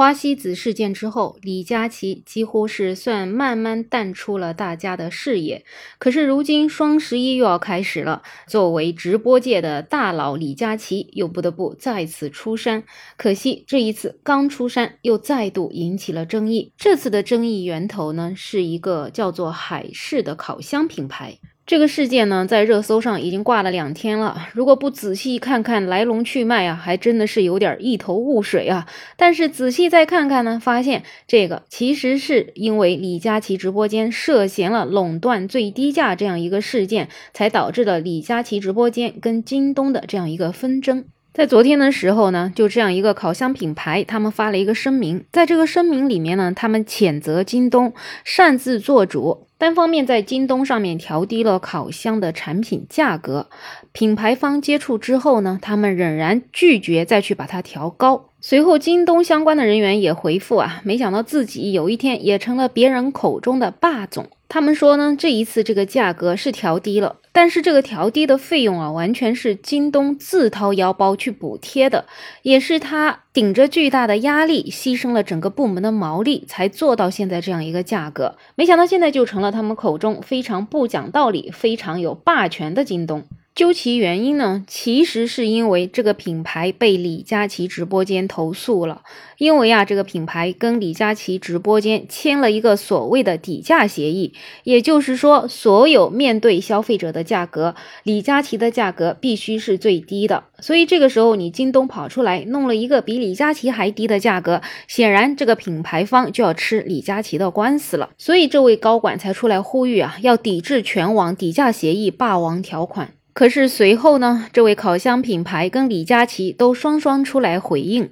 花西子事件之后，李佳琦几乎是算慢慢淡出了大家的视野。可是如今双十一又要开始了，作为直播界的大佬，李佳琦又不得不再次出山。可惜这一次刚出山，又再度引起了争议。这次的争议源头呢，是一个叫做海事的烤箱品牌。这个事件呢，在热搜上已经挂了两天了。如果不仔细看看来龙去脉啊，还真的是有点一头雾水啊。但是仔细再看看呢，发现这个其实是因为李佳琦直播间涉嫌了垄断最低价这样一个事件，才导致了李佳琦直播间跟京东的这样一个纷争。在昨天的时候呢，就这样一个烤箱品牌，他们发了一个声明，在这个声明里面呢，他们谴责京东擅自做主。单方面在京东上面调低了烤箱的产品价格，品牌方接触之后呢，他们仍然拒绝再去把它调高。随后，京东相关的人员也回复啊，没想到自己有一天也成了别人口中的霸总。他们说呢，这一次这个价格是调低了，但是这个调低的费用啊，完全是京东自掏腰包去补贴的，也是他顶着巨大的压力，牺牲了整个部门的毛利，才做到现在这样一个价格。没想到现在就成了他们口中非常不讲道理、非常有霸权的京东。究其原因呢，其实是因为这个品牌被李佳琦直播间投诉了。因为啊，这个品牌跟李佳琦直播间签了一个所谓的底价协议，也就是说，所有面对消费者的价格，李佳琦的价格必须是最低的。所以这个时候，你京东跑出来弄了一个比李佳琦还低的价格，显然这个品牌方就要吃李佳琦的官司了。所以这位高管才出来呼吁啊，要抵制全网底价协议霸王条款。可是随后呢，这位烤箱品牌跟李佳琦都双双出来回应。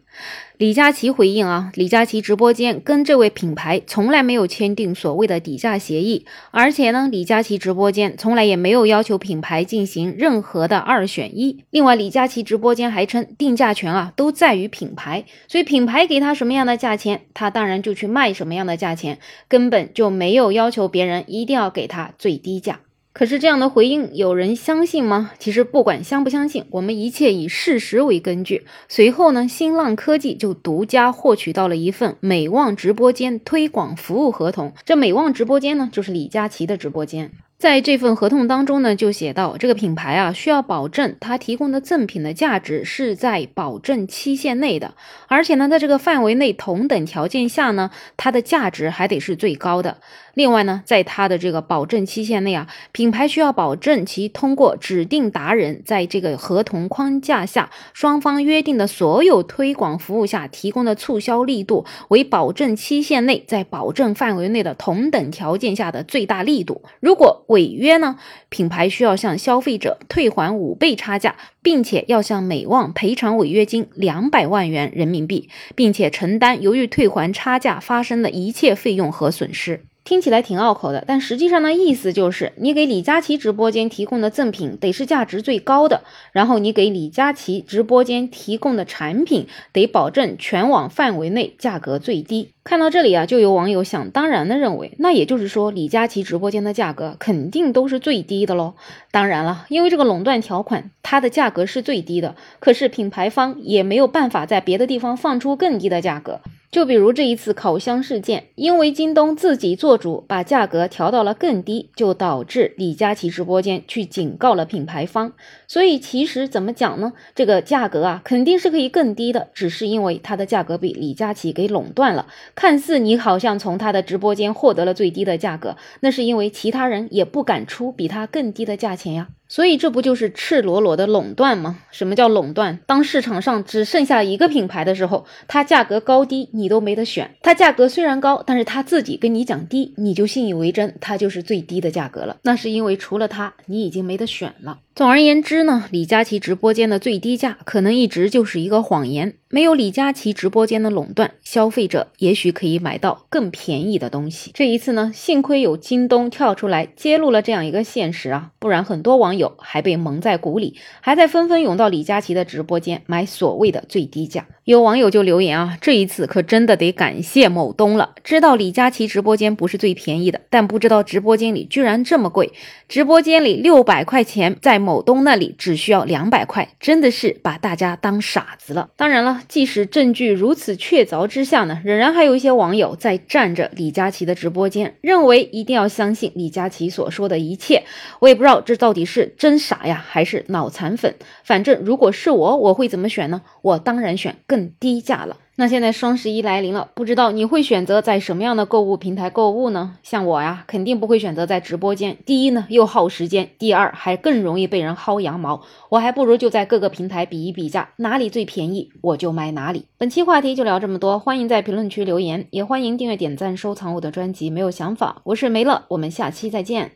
李佳琦回应啊，李佳琦直播间跟这位品牌从来没有签订所谓的底价协议，而且呢，李佳琦直播间从来也没有要求品牌进行任何的二选一。另外，李佳琦直播间还称定价权啊都在于品牌，所以品牌给他什么样的价钱，他当然就去卖什么样的价钱，根本就没有要求别人一定要给他最低价。可是这样的回应有人相信吗？其实不管相不相信，我们一切以事实为根据。随后呢，新浪科技就独家获取到了一份美望直播间推广服务合同。这美望直播间呢，就是李佳琦的直播间。在这份合同当中呢，就写到这个品牌啊，需要保证它提供的赠品的价值是在保证期限内的，而且呢，在这个范围内同等条件下呢，它的价值还得是最高的。另外呢，在它的这个保证期限内啊，品牌需要保证其通过指定达人在这个合同框架下，双方约定的所有推广服务下提供的促销力度为保证期限内在保证范围内的同等条件下的最大力度。如果违约呢，品牌需要向消费者退还五倍差价，并且要向美旺赔偿违约金两百万元人民币，并且承担由于退还差价发生的一切费用和损失。听起来挺拗口的，但实际上的意思就是，你给李佳琦直播间提供的赠品得是价值最高的，然后你给李佳琦直播间提供的产品得保证全网范围内价格最低。看到这里啊，就有网友想当然的认为，那也就是说，李佳琦直播间的价格肯定都是最低的喽。当然了，因为这个垄断条款，它的价格是最低的，可是品牌方也没有办法在别的地方放出更低的价格。就比如这一次烤箱事件，因为京东自己做主把价格调到了更低，就导致李佳琦直播间去警告了品牌方。所以其实怎么讲呢？这个价格啊，肯定是可以更低的，只是因为它的价格被李佳琦给垄断了。看似你好像从他的直播间获得了最低的价格，那是因为其他人也不敢出比他更低的价钱呀。所以这不就是赤裸裸的垄断吗？什么叫垄断？当市场上只剩下一个品牌的时候，它价格高低你都没得选。它价格虽然高，但是它自己跟你讲低，你就信以为真，它就是最低的价格了。那是因为除了它，你已经没得选了。总而言之呢，李佳琦直播间的最低价可能一直就是一个谎言。没有李佳琦直播间的垄断，消费者也许可以买到更便宜的东西。这一次呢，幸亏有京东跳出来揭露了这样一个现实啊，不然很多网友还被蒙在鼓里，还在纷纷涌到李佳琦的直播间买所谓的最低价。有网友就留言啊，这一次可真的得感谢某东了。知道李佳琦直播间不是最便宜的，但不知道直播间里居然这么贵。直播间里六百块钱，在某东那里只需要两百块，真的是把大家当傻子了。当然了，即使证据如此确凿之下呢，仍然还有一些网友在站着李佳琦的直播间，认为一定要相信李佳琦所说的一切。我也不知道这到底是真傻呀，还是脑残粉。反正如果是我，我会怎么选呢？我当然选更。更低价了。那现在双十一来临了，不知道你会选择在什么样的购物平台购物呢？像我呀，肯定不会选择在直播间。第一呢，又耗时间；第二，还更容易被人薅羊毛。我还不如就在各个平台比一比价，哪里最便宜我就买哪里。本期话题就聊这么多，欢迎在评论区留言，也欢迎订阅、点赞、收藏我的专辑。没有想法，我是梅乐，我们下期再见。